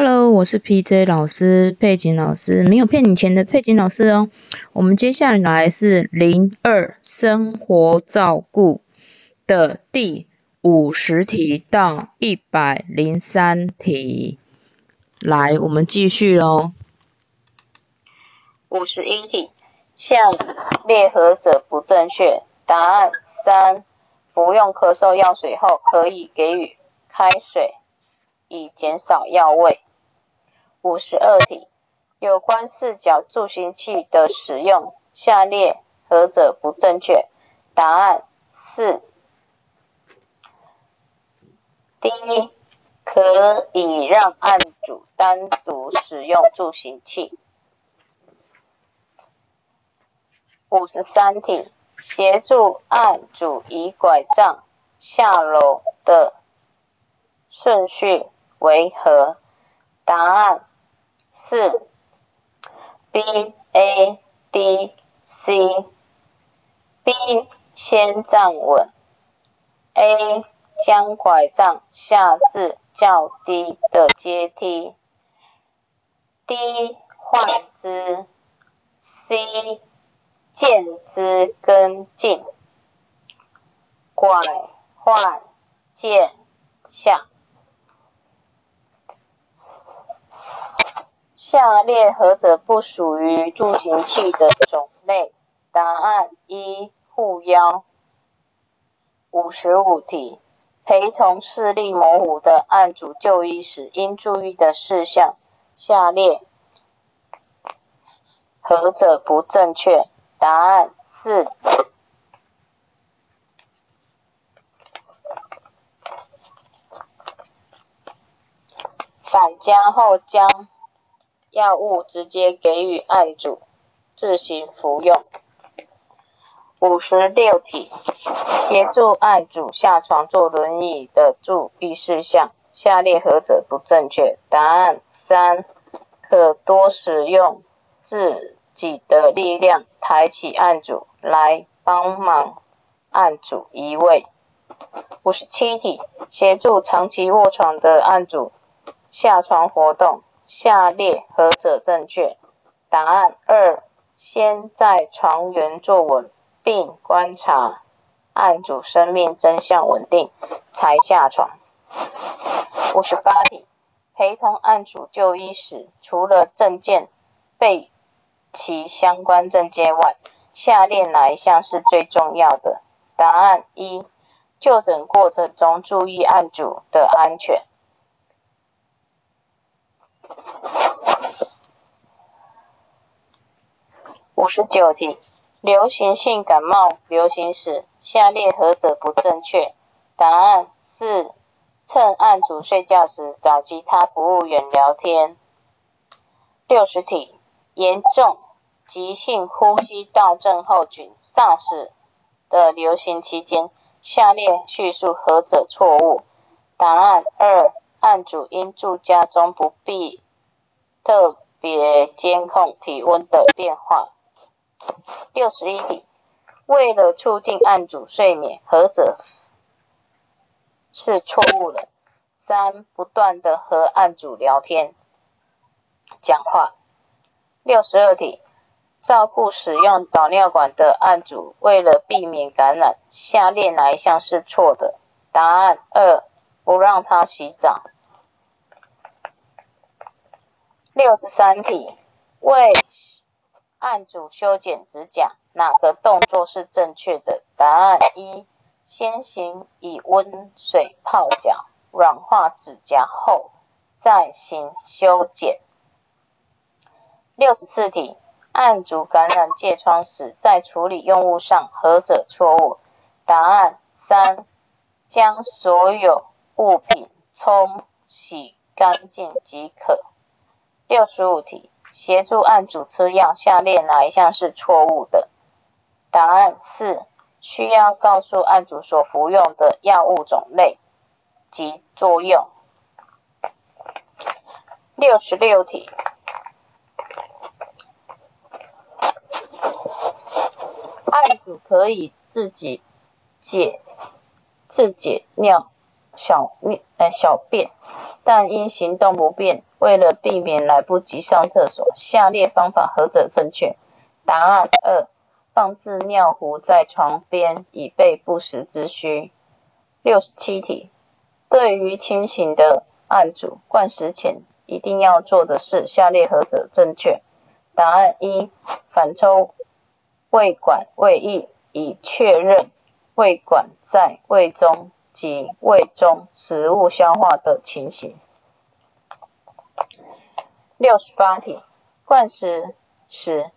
Hello，我是 PJ 老师，佩锦老师，没有骗你钱的佩锦老师哦。我们接下来是零二生活照顾的第五十题到一百零三题，来，我们继续喽。五十一题，下列何者不正确？答案三：服用咳嗽药水后，可以给予开水，以减少药味。五十二题，有关四角助行器的使用，下列何者不正确？答案四。第一，可以让案主单独使用助行器。五十三题，协助案主移拐杖下楼的顺序为何？答案。四，B A D C，B 先站稳，A 将拐杖下至较低的阶梯，D 换姿，C 见之跟进，拐换见下。下列何者不属于助行器的种类？答案一：护腰。五十五题，陪同视力模糊的案主就医时应注意的事项，下列何者不正确？答案四：返家后将。药物直接给予案主自行服用。五十六题，协助案主下床坐轮椅的注意事项，下列何者不正确？答案三：可多使用自己的力量抬起案主来帮忙案主移位。五十七题，协助长期卧床的案主下床活动。下列何者正确？答案二：先在床缘坐稳，并观察案主生命真相稳定，才下床。五十八题，陪同案主就医时，除了证件备其相关证件外，下列哪一项是最重要的？答案一：就诊过程中注意案主的安全。五十九题，流行性感冒流行时，下列何者不正确？答案四：趁案主睡觉时找其他服务员聊天。六十题，严重急性呼吸道症候群 （SARS） 的流行期间，下列叙述何者错误？答案二：案主应住家中，不必特别监控体温的变化。六十一题，为了促进案主睡眠，何者是错误的？三、不断的和案主聊天、讲话。六十二题，照顾使用导尿管的案主，为了避免感染，下列哪一项是错的？答案二：不让他洗澡。六十三题，为按主修剪指甲，哪个动作是正确的？答案一：先行以温水泡脚，软化指甲后再行修剪。六十四题，按主感染疥疮时，在处理用物上何者错误？答案三：将所有物品冲洗干净即可。六十五题，协助案主吃药，下列哪一项是错误的？答案四：需要告诉案主所服用的药物种类及作用。六十六题，案主可以自己解自解尿小尿呃小便，但因行动不便。为了避免来不及上厕所，下列方法何者正确？答案二：放置尿壶在床边，以备不时之需。六十七题，对于清醒的案主，灌食前一定要做的事，下列何者正确？答案一：反抽胃管胃液，以确认胃管在胃中及胃中食物消化的情形。六十八题，灌食时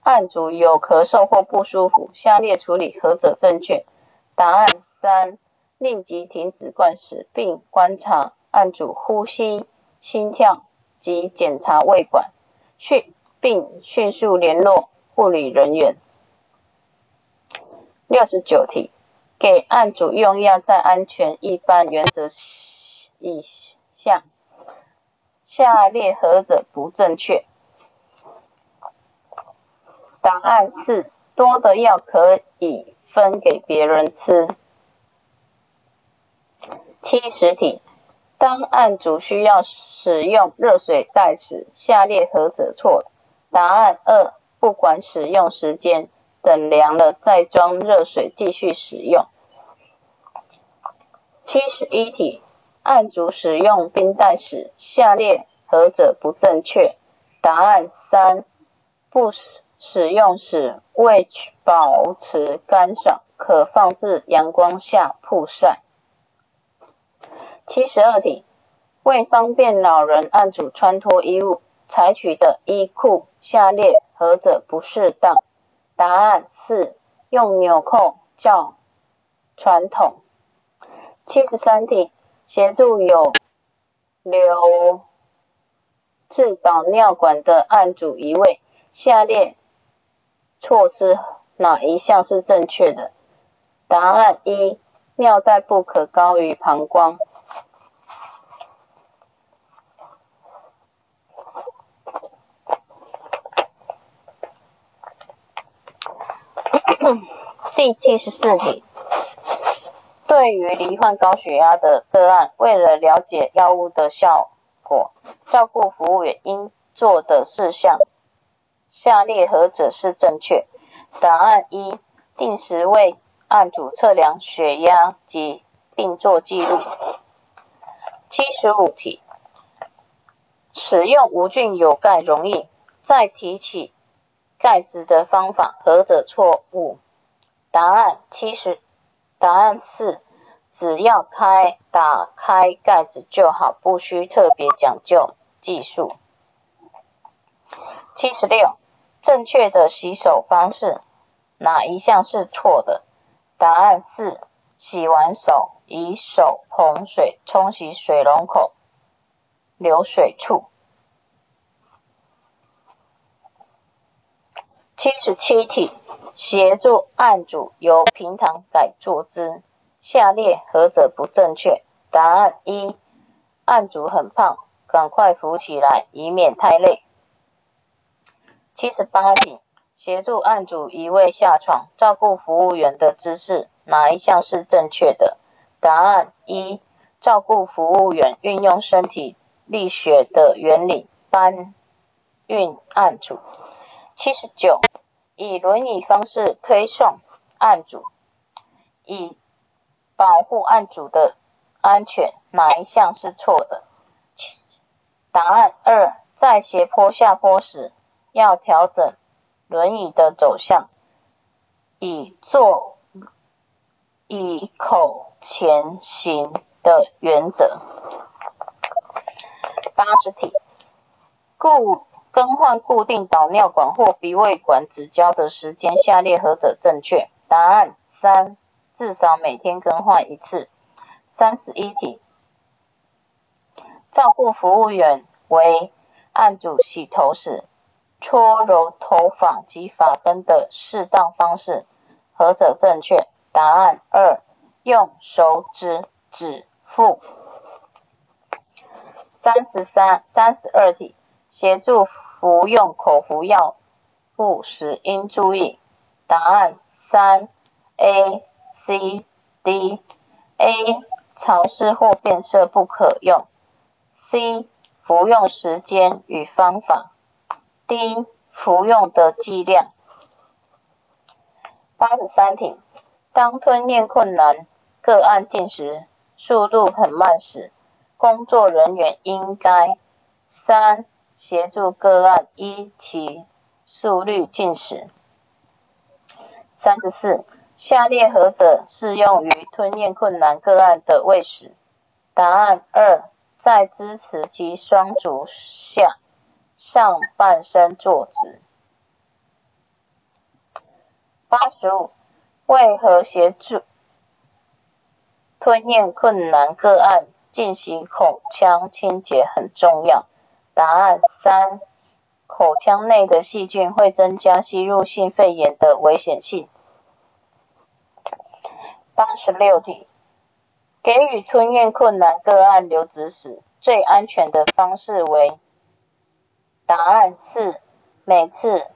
案主有咳嗽或不舒服，下列处理何者正确？答案三。立即停止灌食，并观察案主呼吸、心跳及检查胃管，迅并迅速联络护理人员。六十九题，给案主用药在安全一般原则以下，下列何者不正确？答案四：多的药可以分给别人吃。七十题，当案主需要使用热水袋时，下列何者错？答案二：不管使用时间，等凉了再装热水继续使用。七十一题，案主使用冰袋时，下列何者不正确？答案三：不使使用时为保持干爽，可放置阳光下曝晒。七十二题，为方便老人案主穿脱衣物，采取的衣裤下列何者不适当？答案四，用纽扣较传统。七十三题，协助有流至导尿管的案主移位，下列措施哪一项是正确的？答案一，尿袋不可高于膀胱。第七十四题，对于罹患高血压的个案，为了了解药物的效果，照顾服务员应做的事项，下列何者是正确？答案一：定时为案主测量血压及并做记录。七十五题，使用无菌有钙溶液，再提起钙质的方法何者错误？答案七十，答案四，只要开打开盖子就好，不需特别讲究技术。七十六，正确的洗手方式哪一项是错的？答案四，洗完手以手捧水冲洗水龙口流水处。七十七题。协助案主由平躺改坐姿，下列何者不正确？答案一：案主很胖，赶快扶起来，以免太累。七十八题，协助案主移位下床，照顾服务员的姿势，哪一项是正确的？答案一：照顾服务员运用身体力学的原理搬运案主。七十九。以轮椅方式推送案主，以保护案主的安全，哪一项是错的？答案二，在斜坡下坡时，要调整轮椅的走向，以坐以口前行的原则。八十题，故。更换固定导尿管或鼻胃管指胶的时间，下列何者正确？答案三，至少每天更换一次。三十一题，照顾服务员为案主洗头时，搓揉头发及发根的适当方式，何者正确？答案二，用手指指腹。三十三、三十二题，协助。服用口服药物时应注意。答案三：A、C、D。A. 潮湿或变色不可用。C. 服用时间与方法。，D，服用的剂量。八十三题，当吞咽困难个案进食速度很慢时，工作人员应该三协助个案依其速率进食。三十四，下列何者适用于吞咽困难个案的喂食？答案二，在支持其双足下，上半身坐直。八十五，为何协助吞咽困难个案进行口腔清洁很重要？答案三，口腔内的细菌会增加吸入性肺炎的危险性。八十六题，给予吞咽困难个案流质时，最安全的方式为？答案四，每次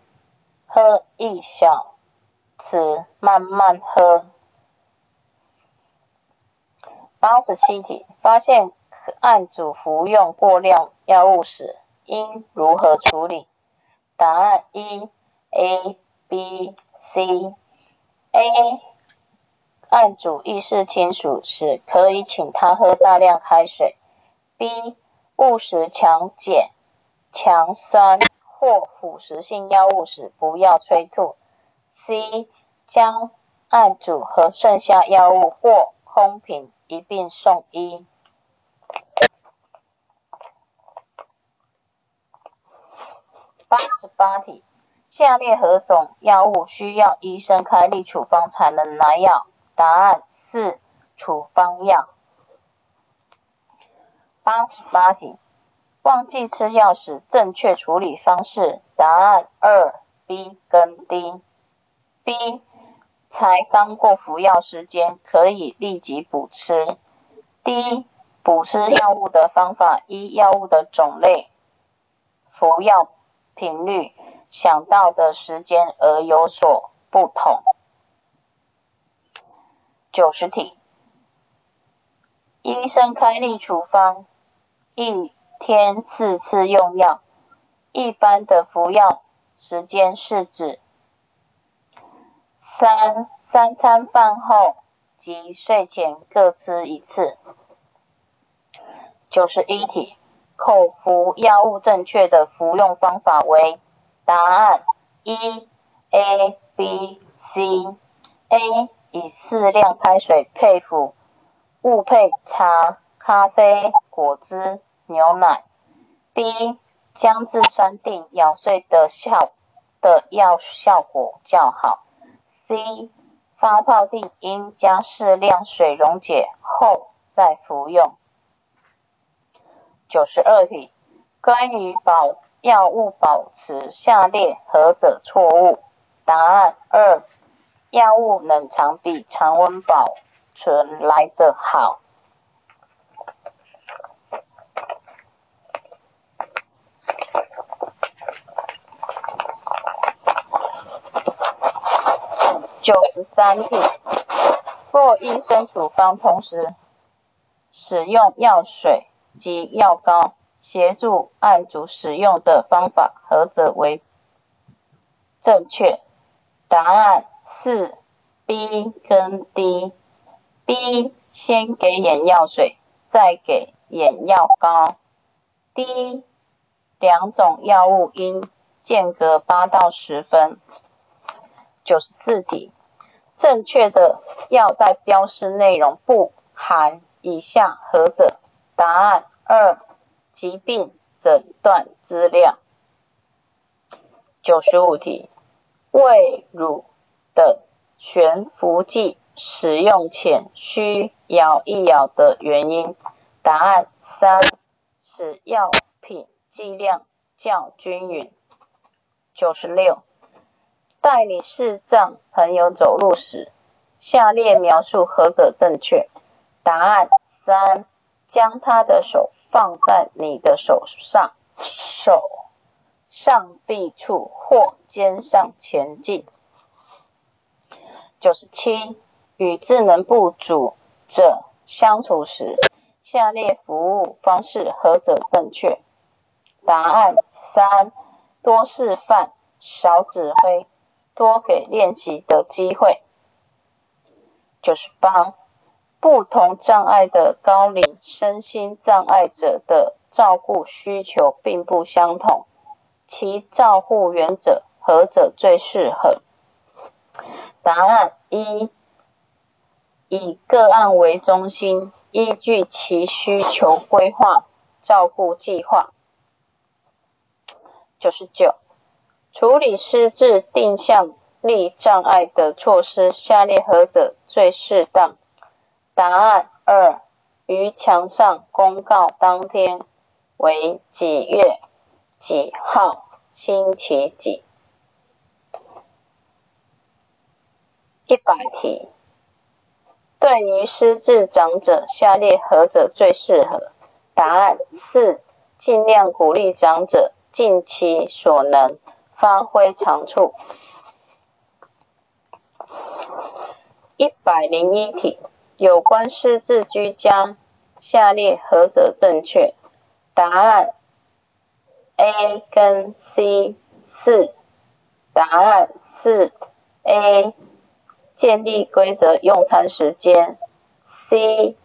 喝一小。匙慢慢喝。八十七题，发现案主服用过量药物时，应如何处理？答案一，A、B、C。A，案主意识清楚时，可以请他喝大量开水。B，误食强碱、强酸或腐蚀性药物时，不要催吐。C 将案主和剩下药物或空瓶一并送医。八十八题，下列何种药物需要医生开立处方才能拿药？答案四，处方药。八十八题，忘记吃药时正确处理方式？答案二，B 跟 D。B 才刚过服药时间，可以立即补吃。D 补吃药物的方法一药物的种类、服药频率、想到的时间而有所不同。九十题，医生开立处方，一天四次用药，一般的服药时间是指？三三餐饭后及睡前各吃一次。九十一题，口服药物正确的服用方法为？答案一 A B C A 以适量开水配服，勿配茶、咖啡、果汁、牛奶。B 姜制酸定咬碎的效的药效果较好。C 发泡定应加适量水溶解后再服用。九十二题，关于保药物保持，下列何者错误？答案二，药物冷藏比常温保存来得好。九十三题，若医生处方同时使用药水及药膏，协助案主使用的方法何者为正确？答案四 B 跟 D。B 先给眼药水，再给眼药膏。D 两种药物应间隔八到十分。九十四题，正确的药袋标示内容不含以下何者？答案二，疾病诊断资料。九十五题，胃乳的悬浮剂使用前需摇一摇的原因？答案三，使药品剂量较均匀。九十六。带你视障朋友走路时，下列描述何者正确？答案三：将他的手放在你的手上，手上臂处或肩上前进。九十七，与智能不足者相处时，下列服务方式何者正确？答案三，多示范，少指挥，多给练习的机会。九十八，不同障碍的高龄身心障碍者的照顾需求并不相同，其照护原则何者最适合？答案一，以个案为中心，依据其需求规划照顾计划。九十九，处理失智定向力障碍的措施，下列何者最适当？答案二，于墙上公告当天为几月几号星期几。一百题，对于失智长者，下列何者最适合？答案四，尽量鼓励长者尽其所能，发挥长处。一百零一题，有关失智居家，下列何者正确？答案 A 跟 C 四，答案是 A。建立规则用餐时间。C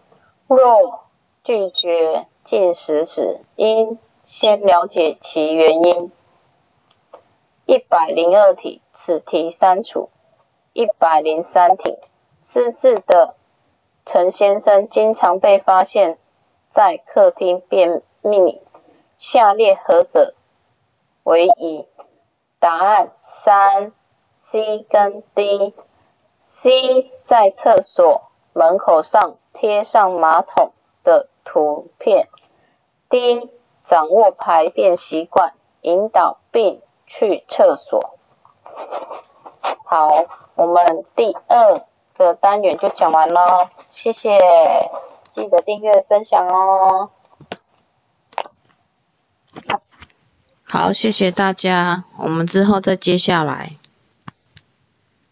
若拒绝进食时，应先了解其原因。一百零二题，此题删除。一百零三题，失智的陈先生经常被发现在客厅便秘，下列何者为宜？答案三 C 跟 D。C 在厕所门口上贴上马桶的图片。D 掌握排便习惯，引导并去厕所。好，我们第二的单元就讲完了，谢谢，记得订阅分享哦。好，谢谢大家，我们之后再接下来。